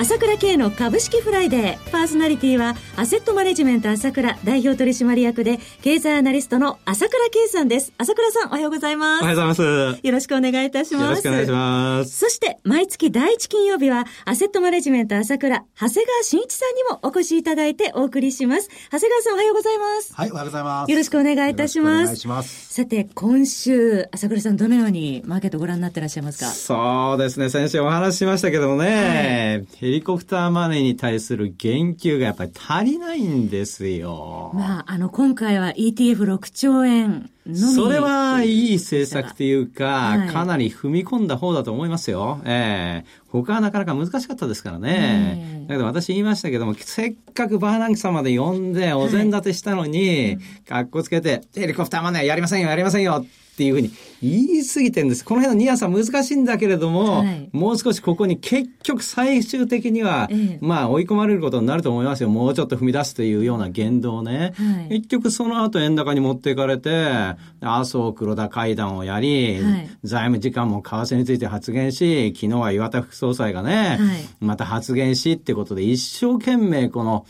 朝倉慶の株式フライデー。パーソナリティは、アセットマネジメント朝倉代表取締役で、経済アナリストの朝倉慶さんです。朝倉さん、おはようございます。おはようございます。よろしくお願いいたします。よろしくお願いします。そして、毎月第一金曜日は、アセットマネジメント朝倉、長谷川慎一さんにもお越しいただいてお送りします。長谷川さん、おはようございます。はい、おはようございます。よろしくお願いいたします。お願いします。さて、今週、朝倉さん、どのようにマーケットご覧になってらっしゃいますか？そうですね、先週お話ししましたけどもね、はい、ヘリコプターマネに対する言及がやっぱり足りないんですよ。まあ、あの、今回は ETF6 兆円それはいい政策というか、はい、かなり踏み込んだ方だと思いますよ。ええー、他はなかなか難しかったですからね。だけど私言いましたけども、せっかくバーナンキさんまで呼んでお膳立てしたのに、かっこつけて、ヘリコプターマネーやりませんよ、やりませんよっていうふうに言い過ぎてるんです。この辺のニアさん難しいんだけれども、はい、もう少しここに結局最終的には、ええ、まあ追い込まれることになると思いますよ。もうちょっと踏み出すというような言動ね。はい、結局その後円高に持っていかれて、麻生黒田会談をやり、はい、財務次官も為替について発言し、昨日は岩田副総裁がね、また発言しってことで一生懸命この、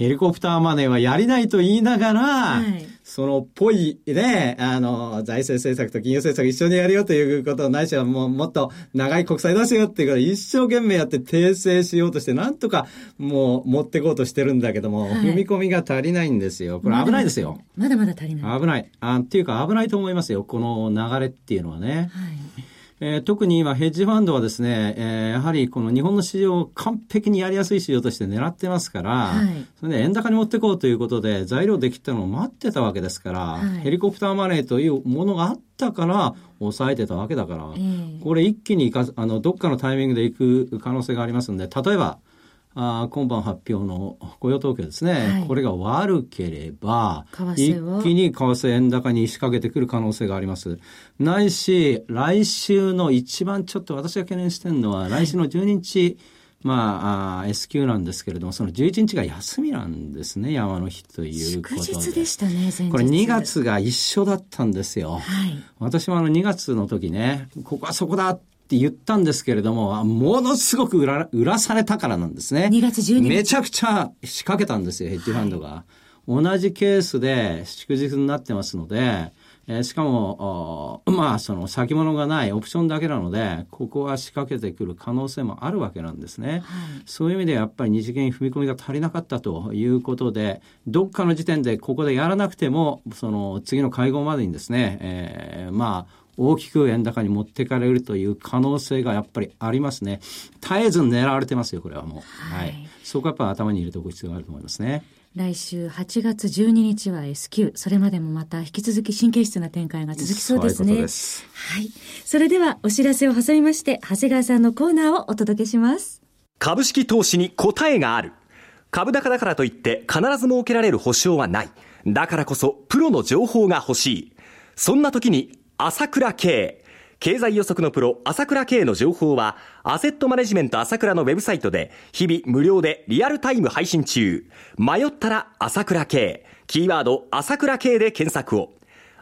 ヘリコプターマネーはやりないと言いながら、はい、そのぽいね、あの、財政政策と金融政策一緒にやるよということないしはもうもっと長い国債出すよっていうから一生懸命やって訂正しようとしてなんとかもう持っていこうとしてるんだけども、はい、踏み込みが足りないんですよ。これ危ないですよ。まだまだ足りない。危ない。あっていうか危ないと思いますよ。この流れっていうのはね。はいえー、特に今、ヘッジファンドはですね、えー、やはりこの日本の市場を完璧にやりやすい市場として狙ってますから、はい、それで円高に持っていこうということで、材料できたのを待ってたわけですから、はい、ヘリコプターマネーというものがあったから、抑えてたわけだから、えー、これ一気にかあのどっかのタイミングで行く可能性がありますんで、例えば、あ今晩発表の雇用統計ですね、はい、これが悪ければ、一気に為替円高に仕掛けてくる可能性があります。ないし、来週の一番ちょっと私が懸念してるのは、来週の12日、まあ、あ S q なんですけれども、その11日が休みなんですね、山の日ということで。祝日でしたね、これ2月が一緒だったんですよ。はい、私もあの2月の時ね、ここはそこだって言ったんですけれども、ものすごく売ら売らされたからなんですね。2月12日。めちゃくちゃ仕掛けたんですよ、ヘッジファンドが。はい、同じケースで祝日になってますので、えー、しかも、まあ、その先物がないオプションだけなので、ここは仕掛けてくる可能性もあるわけなんですね。はい、そういう意味でやっぱり二次元踏み込みが足りなかったということで、どっかの時点でここでやらなくても、その次の会合までにですね、えー、まあ、大きく円高に持っていかれるという可能性がやっぱりありますね。絶えず狙われてますよ、これはもう。はい。はい、そこはやっぱ頭に入れておく必要があると思いますね。来週8月12日は S q それまでもまた引き続き神経質な展開が続きそうですね。ううすはい。それではお知らせを挟みまして、長谷川さんのコーナーをお届けします。株式投資に答えがある。株高だからといって必ず設けられる保証はない。だからこそプロの情報が欲しい。そんな時に朝倉慶。経済予測のプロ、朝倉慶の情報は、アセットマネジメント朝倉のウェブサイトで、日々無料でリアルタイム配信中。迷ったら朝倉慶。キーワード、朝倉慶で検索を。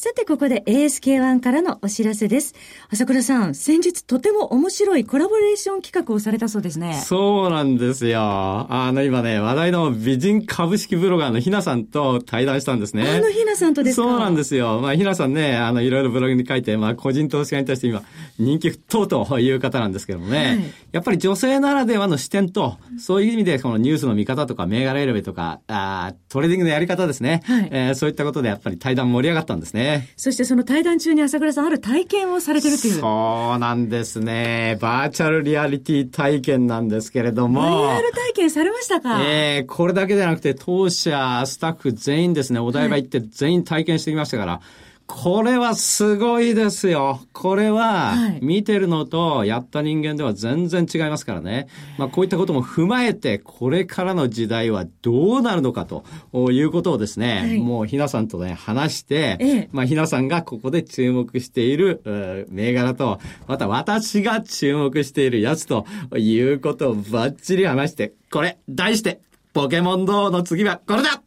さて、ここで ASK1 からのお知らせです。朝倉さん、先日とても面白いコラボレーション企画をされたそうですね。そうなんですよ。あの、今ね、話題の美人株式ブロガーのひなさんと対談したんですね。あのひなさんとですか？そうなんですよ。まあ、ひなさんね、あの、いろいろブログに書いて、まあ、個人投資家に対して今、人気沸騰という方なんですけどもね、はい、やっぱり女性ならではの視点と、そういう意味で、このニュースの見方とか、銘柄選びとか、あトレーディングのやり方ですね。はい、えー、そういったことでやっぱり対談盛り上がったんですね。ね。そしてその対談中に朝倉さんある体験をされてるという。そうなんですね。バーチャルリアリティ体験なんですけれども。VR 体験されましたか？ええー、これだけじゃなくて、当社、スタッフ全員ですね、お台場行って全員体験してきましたから、はいこれはすごいですよ。これは、見てるのとやった人間では全然違いますからね。まあこういったことも踏まえて、これからの時代はどうなるのかということをですね、はい、もうひなさんとね、話して、ええ、まあひなさんがここで注目している銘柄と、また私が注目しているやつということをバッチリ話して、これ、題して、ポケモン GO の次はこれだ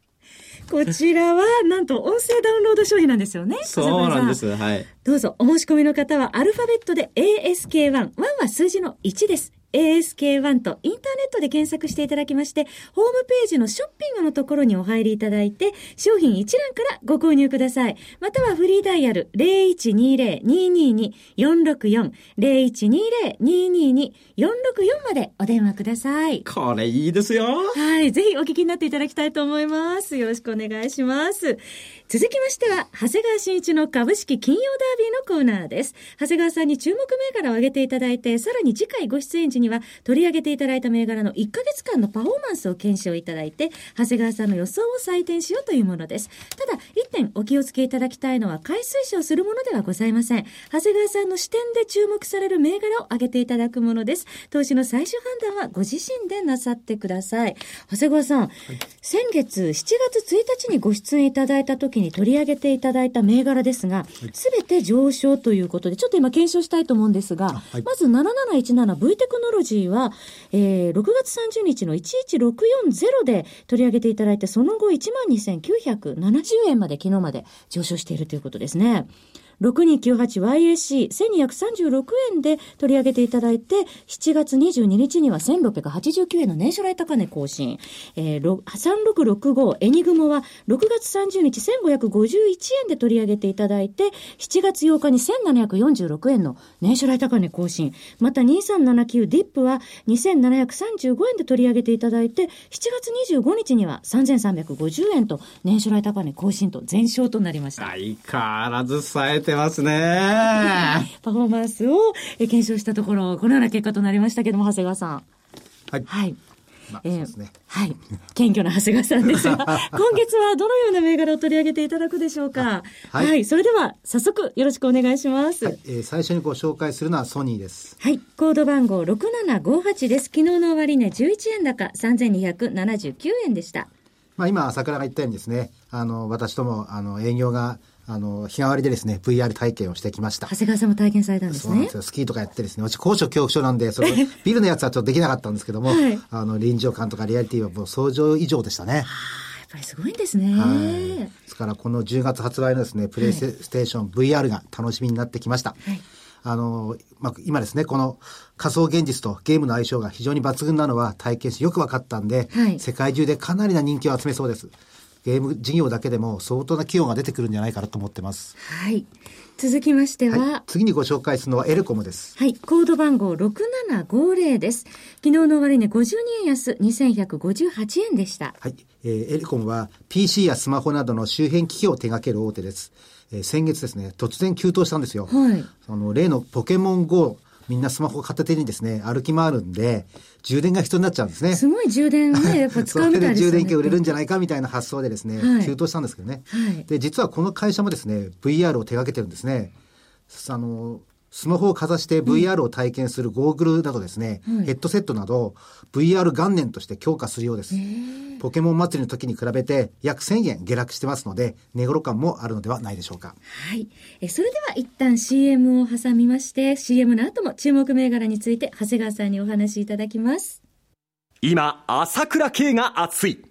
こちらは、なんと音声ダウンロード商品なんですよね。そうなんです。はい。どうぞ、お申し込みの方は、アルファベットで ASK1。1は数字の1です。ASK1 とインターネットで検索していただきまして、ホームページのショッピングのところにお入りいただいて、商品一覧からご購入ください。またはフリーダイヤル0120-222-464、0120-222-464までお電話ください。これいいですよ。はい。ぜひお聞きになっていただきたいと思います。よろしくお願いします。続きましては、長谷川新一の株式金曜ダービーのコーナーです。長谷川さんに注目銘柄を挙げていただいて、さらに次回ご出演時には取り上げていただいた銘柄の1ヶ月間のパフォーマンスを検証いただいて、長谷川さんの予想を採点しようというものです。ただ、一点お気をつけいただきたいのは、買い推奨するものではございません。長谷川さんの視点で注目される銘柄を挙げていただくものです。投資の最終判断はご自身でなさってください。長谷川さん、はい、先月7月1日にご出演いただいた時に取り上げていただいた銘柄ですが、すべ、て上昇ということで、ちょっと今検証したいと思うんですが、はい、まず 7717V テクノロジーは、えー、6月30日の11640で取り上げていただいて、その後12,970円まで昨日まで上昇しているということですね。6298YAC1236 円で取り上げていただいて、7月22日には1689円の年初来高値更新。えー、3665エニグモは6月30日1551円で取り上げていただいて、7月8日に1746円の年初来高値更新。また2379ディップは2735円で取り上げていただいて、7月25日には3350円と年初来高値更新と全勝となりました。相変わらず冴えてますね。パフォーマンスを検証したところ、このような結果となりましたけども、長谷川さん。はい。はい。まあ、えー、ね、はい。謙虚な長谷川さんですが、今月はどのような銘柄を取り上げていただくでしょうか。はい、はい。それでは、早速よろしくお願いします。はい、えー、最初にご紹介するのはソニーです。はい。コード番号6758です。昨日の終値11円高3279円でした。まあ今、朝倉が言ったようにですね、あの、私とも、あの、営業があの、日替わりでですね、VR 体験をしてきました。長谷川さんも体験されたんですね。そうなんですよ。スキーとかやってですね、私高所恐怖症なんで、その、ビルのやつはちょっとできなかったんですけども、はい、あの、臨場感とかリアリティはもう想像以上でしたね。やっぱりすごいんですね。はい。ですから、この10月発売のですね、プレイステーション VR が楽しみになってきました。はい。あの、まあ、今ですね、この仮想現実とゲームの相性が非常に抜群なのは体験してよく分かったんで、はい、世界中でかなりな人気を集めそうです。ゲーム事業だけでも相当な企業が出てくるんじゃないかなと思ってます。はい。続きましては、はい、次にご紹介するのはエレコムです。はい。コード番号6750です。昨日の終値52円安2158円でした。はい。えー、エレコムは PC やスマホなどの周辺機器を手掛ける大手です。えー、先月ですね、突然急騰したんですよ。はい。あの、例のポケモン GO みんなスマホ片手にですね、歩き回るんで、充電が必要になっちゃうんですね。すごい充電ね、やっぱ 使うみたいですね。充電器売れるんじゃないかみたいな発想でですね、はい、急騰したんですけどね。はい、で、実はこの会社もですね、VR を手掛けてるんですね。あの、スマホをかざして VR を体験するゴーグルなどですね、うん、ヘッドセットなど VR 元年として強化するようです。ポケモン祭りの時に比べて約1000円下落してますので、値頃感もあるのではないでしょうか。はい。えそれでは一旦 CM を挟みまして、CM の後も注目銘柄について長谷川さんにお話しいただきます。今、朝倉慶が熱い。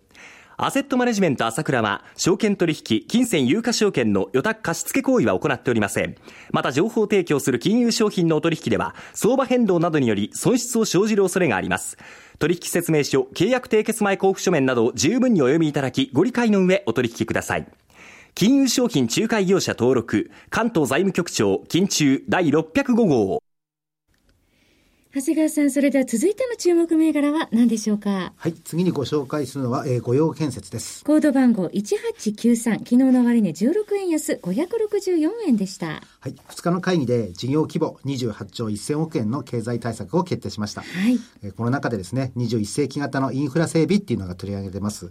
アセットマネジメント朝倉は、証券取引、金銭有価証券の予託貸付行為は行っておりません。また、情報提供する金融商品のお取引では、相場変動などにより損失を生じる恐れがあります。取引説明書、契約締結前交付書面など十分にお読みいただき、ご理解の上お取引ください。金融商品仲介業者登録、関東財務局長、金中第605号。長谷川さん、それでは続いての注目銘柄は何でしょうか？はい、次にご紹介するのは、えー、御用建設です。コード番号1893、昨日の終値16円安、564円でした。はい、2日の会議で事業規模28兆1000億円の経済対策を決定しました。はい。えー、この中でですね、21世紀型のインフラ整備っていうのが取り上げてます。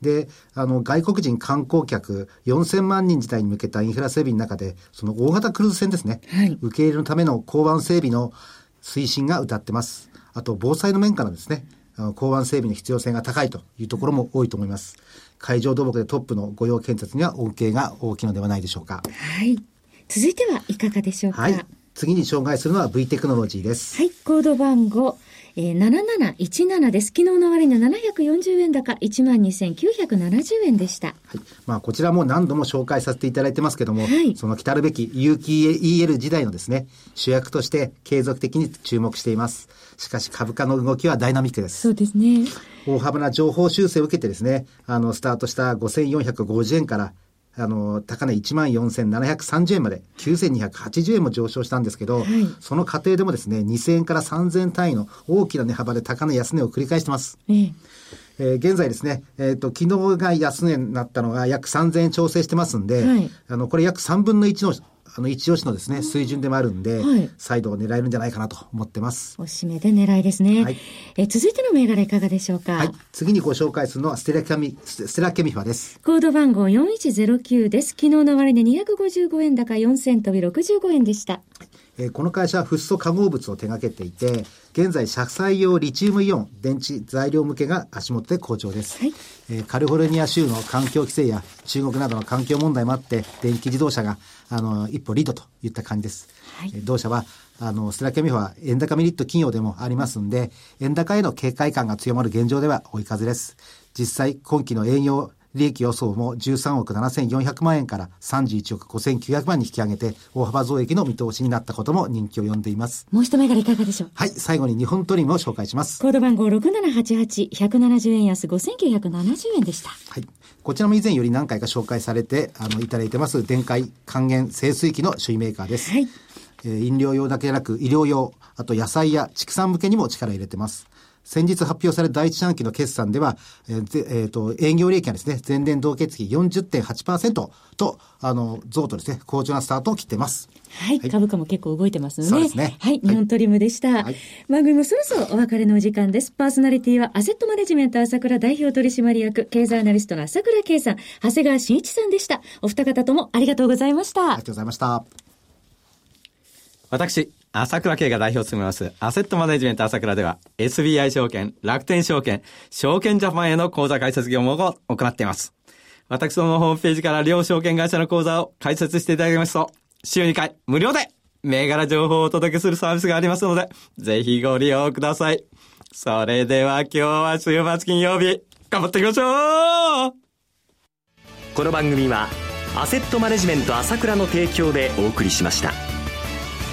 で、あの、外国人観光客4000万人自体に向けたインフラ整備の中で、その大型クルーズ船ですね、はい、受け入れのための港湾整備の推進が謳ってます。あと、防災の面からですね、港湾整備の必要性が高いというところも多いと思います。海上土木でトップの御用建設には恩恵が大きいのではないでしょうか。はい。続いてはいかがでしょうか？はい。次に紹介するのは V テクノロジーです。はい。コード番号えー、7717です。昨日の終値740円高、12,970円でした。はい。まあ、こちらも何度も紹介させていただいてますけども、はい、その来たるべき有機 EL 時代のですね、主役として継続的に注目しています。しかし株価の動きはダイナミックです。そうですね。大幅な情報修正を受けてですね、あの、スタートした5450円からあの、高値14,730円まで9,280円も上昇したんですけど、はい、その過程でもですね、2,000円から3,000単位の大きな値幅で高値安値を繰り返してます。ええ。えー、現在ですね、えっ、ー、と、昨日が安値になったのが約3000円調整してますんで、はい、あの、これ約3分の1のあの、1押しのですね、水準でもあるんで、はい、再度狙えるんじゃないかなと思ってます。押し目で狙いですね。はい、え続いての銘柄いかがでしょうか？はい。次にご紹介するのはステラケミ、ステラケミファです。コード番号4109です。昨日の終値255円高4銭飛び65円でした。えー、この会社はフッ素化合物を手掛けていて、現在、車載用リチウムイオン電池材料向けが足元で好調です。はい、えー、カリフォルニア州の環境規制や中国などの環境問題もあって、電気自動車が、あの、一歩リードといった感じです。はい、えー、同社は、あの、ステラケミフは円高メリット企業でもありますんで、円高への警戒感が強まる現状では追い風です。実際、今期の営業利益予想も13億7400万円から31億5900万に引き上げて、大幅増益の見通しになったことも人気を呼んでいます。もう一銘柄いかがでしょう？はい、最後に日本トリムを紹介します。コード番号6788、170円安5970円でした。はい。こちらも以前より何回か紹介されて、あの、いただいてます、電解還元清水機の首位メーカーです。はい。えー、飲料用だけでなく医療用、あと野菜や畜産向けにも力を入れてます。先日発表された第一四半期の決算では、えーえーと、営業利益がですね、前年同月比40.8%と、あの、増とですね、好調なスタートを切っています。はい、はい、株価も結構動いてますので。そうですね。はい、日本トリムでした。はい、番組もそろそろお別れのお時間です。パーソナリティは、アセットマネジメント朝倉代表取締役、経済アナリストの朝倉圭さん、長谷川慎一さんでした。お二方ともありがとうございました。ありがとうございました。私、朝倉慶が代表を務めます、アセットマネジメント朝倉では、SBI 証券、楽天証券、証券ジャパンへの口座開設業務を行っています。私どものホームページから両証券会社の口座を開設していただきますと、週2回無料で銘柄情報をお届けするサービスがありますので、ぜひご利用ください。それでは今日は週末金曜日、頑張っていきましょうこの番組は、アセットマネジメント朝倉の提供でお送りしました。